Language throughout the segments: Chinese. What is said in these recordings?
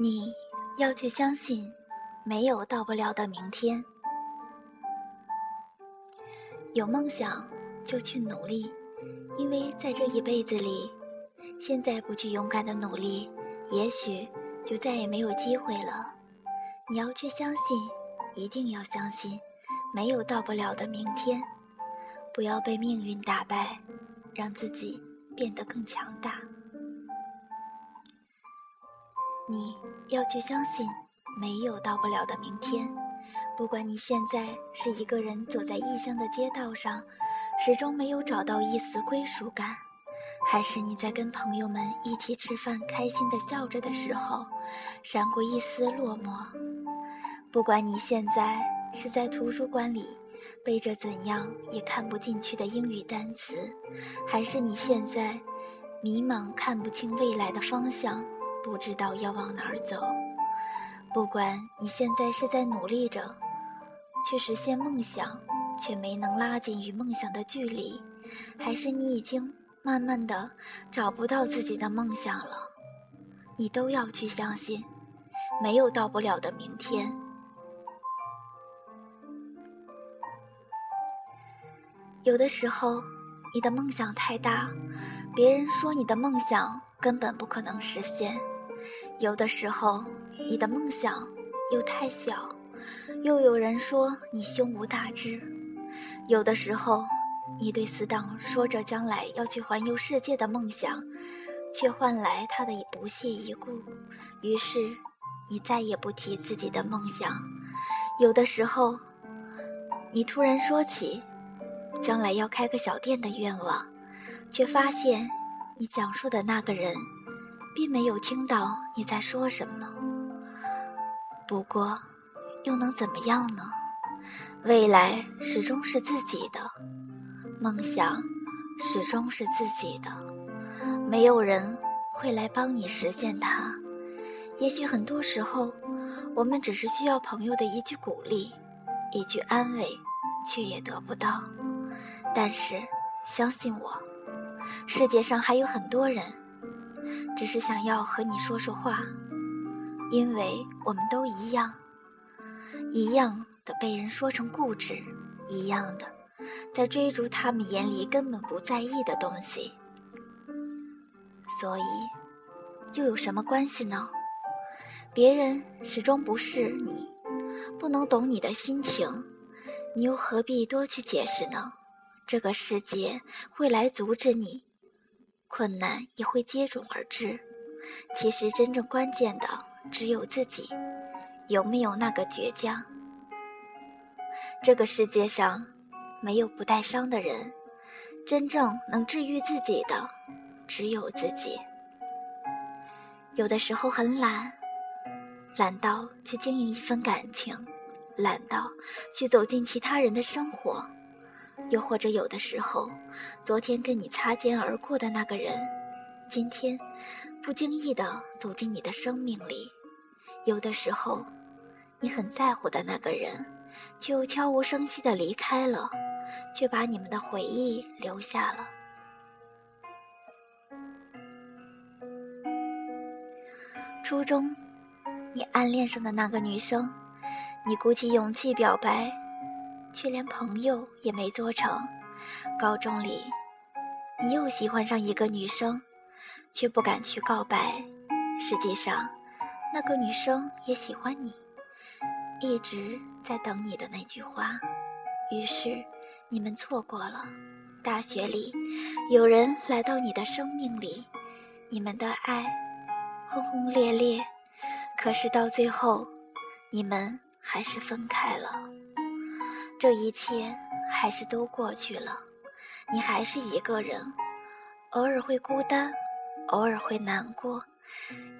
你要去相信，没有到不了的明天。有梦想就去努力，因为在这一辈子里，现在不去勇敢的努力，也许就再也没有机会了。你要去相信，一定要相信，没有到不了的明天。不要被命运打败，让自己变得更强大。你要去相信，没有到不了的明天。不管你现在是一个人走在异乡的街道上，始终没有找到一丝归属感，还是你在跟朋友们一起吃饭，开心的笑着的时候，闪过一丝落寞。不管你现在是在图书馆里背着怎样也看不进去的英语单词，还是你现在迷茫看不清未来的方向。不知道要往哪儿走。不管你现在是在努力着去实现梦想，却没能拉近与梦想的距离，还是你已经慢慢的找不到自己的梦想了，你都要去相信，没有到不了的明天。有的时候，你的梦想太大，别人说你的梦想根本不可能实现。有的时候，你的梦想又太小，又有人说你胸无大志；有的时候，你对死党说着将来要去环游世界的梦想，却换来他的不屑一顾。于是，你再也不提自己的梦想。有的时候，你突然说起将来要开个小店的愿望，却发现你讲述的那个人。并没有听到你在说什么。不过，又能怎么样呢？未来始终是自己的，梦想始终是自己的，没有人会来帮你实现它。也许很多时候，我们只是需要朋友的一句鼓励，一句安慰，却也得不到。但是，相信我，世界上还有很多人。只是想要和你说说话，因为我们都一样，一样的被人说成固执，一样的在追逐他们眼里根本不在意的东西。所以，又有什么关系呢？别人始终不是你，不能懂你的心情，你又何必多去解释呢？这个世界会来阻止你。困难也会接踵而至。其实，真正关键的只有自己，有没有那个倔强？这个世界上没有不带伤的人，真正能治愈自己的只有自己。有的时候很懒，懒到去经营一份感情，懒到去走进其他人的生活。又或者有的时候，昨天跟你擦肩而过的那个人，今天不经意的走进你的生命里；有的时候，你很在乎的那个人，却又悄无声息的离开了，却把你们的回忆留下了。初中，你暗恋上的那个女生，你鼓起勇气表白。却连朋友也没做成。高中里，你又喜欢上一个女生，却不敢去告白。实际上，那个女生也喜欢你，一直在等你的那句话。于是，你们错过了。大学里，有人来到你的生命里，你们的爱轰轰烈烈，可是到最后，你们还是分开了。这一切还是都过去了，你还是一个人，偶尔会孤单，偶尔会难过，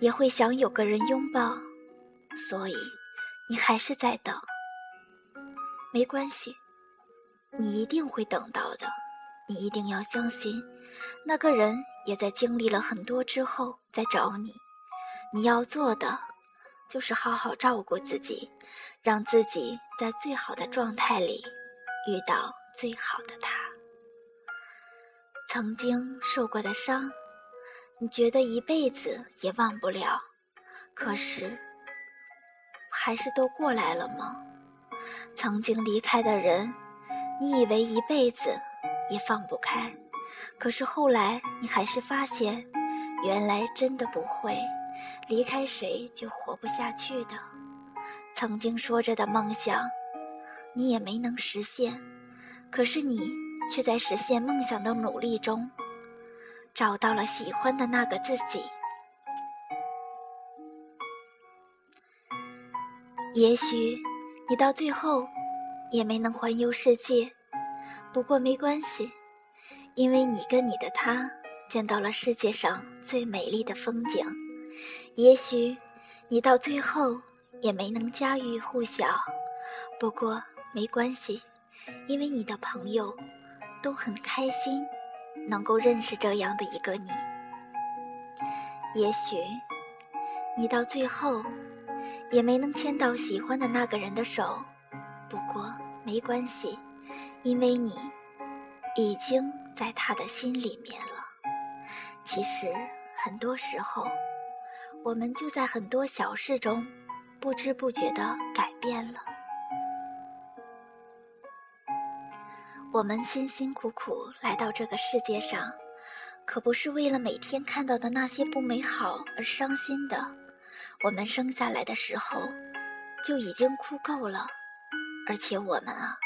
也会想有个人拥抱，所以你还是在等。没关系，你一定会等到的，你一定要相信，那个人也在经历了很多之后再找你。你要做的，就是好好照顾自己。让自己在最好的状态里遇到最好的他。曾经受过的伤，你觉得一辈子也忘不了，可是，还是都过来了吗？曾经离开的人，你以为一辈子也放不开，可是后来你还是发现，原来真的不会离开谁就活不下去的。曾经说着的梦想，你也没能实现，可是你却在实现梦想的努力中，找到了喜欢的那个自己。也许你到最后也没能环游世界，不过没关系，因为你跟你的他见到了世界上最美丽的风景。也许你到最后也没能家喻户晓，不过没关系，因为你的朋友都很开心能够认识这样的一个你。也许你到最后。也没能牵到喜欢的那个人的手，不过没关系，因为你已经在他的心里面了。其实很多时候，我们就在很多小事中，不知不觉的改变了。我们辛辛苦苦来到这个世界上，可不是为了每天看到的那些不美好而伤心的。我们生下来的时候就已经哭够了，而且我们啊，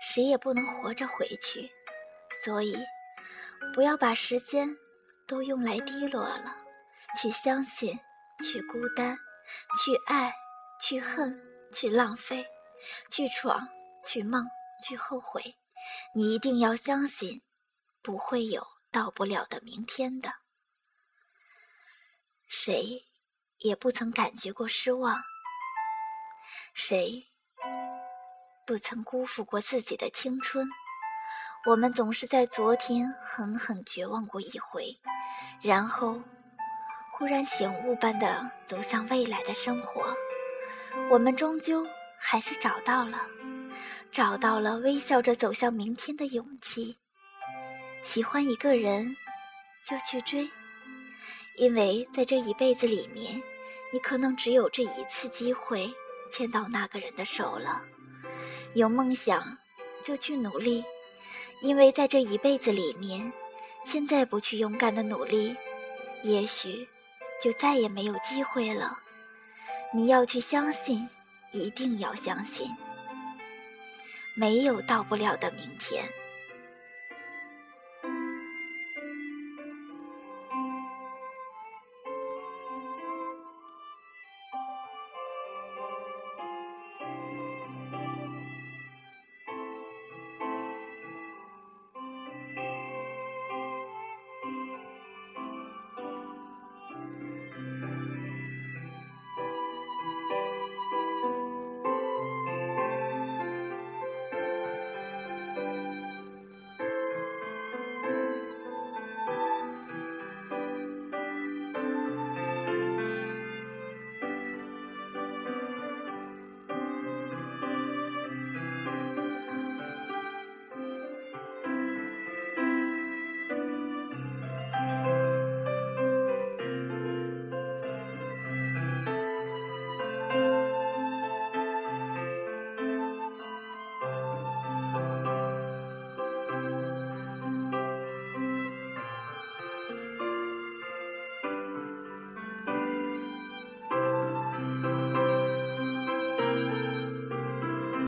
谁也不能活着回去，所以不要把时间都用来低落了。去相信，去孤单，去爱，去恨，去浪费，去闯，去梦，去后悔。你一定要相信，不会有到不了的明天的。谁？也不曾感觉过失望，谁不曾辜负过自己的青春？我们总是在昨天狠狠绝望过一回，然后忽然醒悟般的走向未来的生活。我们终究还是找到了，找到了微笑着走向明天的勇气。喜欢一个人，就去追，因为在这一辈子里面。你可能只有这一次机会牵到那个人的手了。有梦想就去努力，因为在这一辈子里面，现在不去勇敢的努力，也许就再也没有机会了。你要去相信，一定要相信，没有到不了的明天。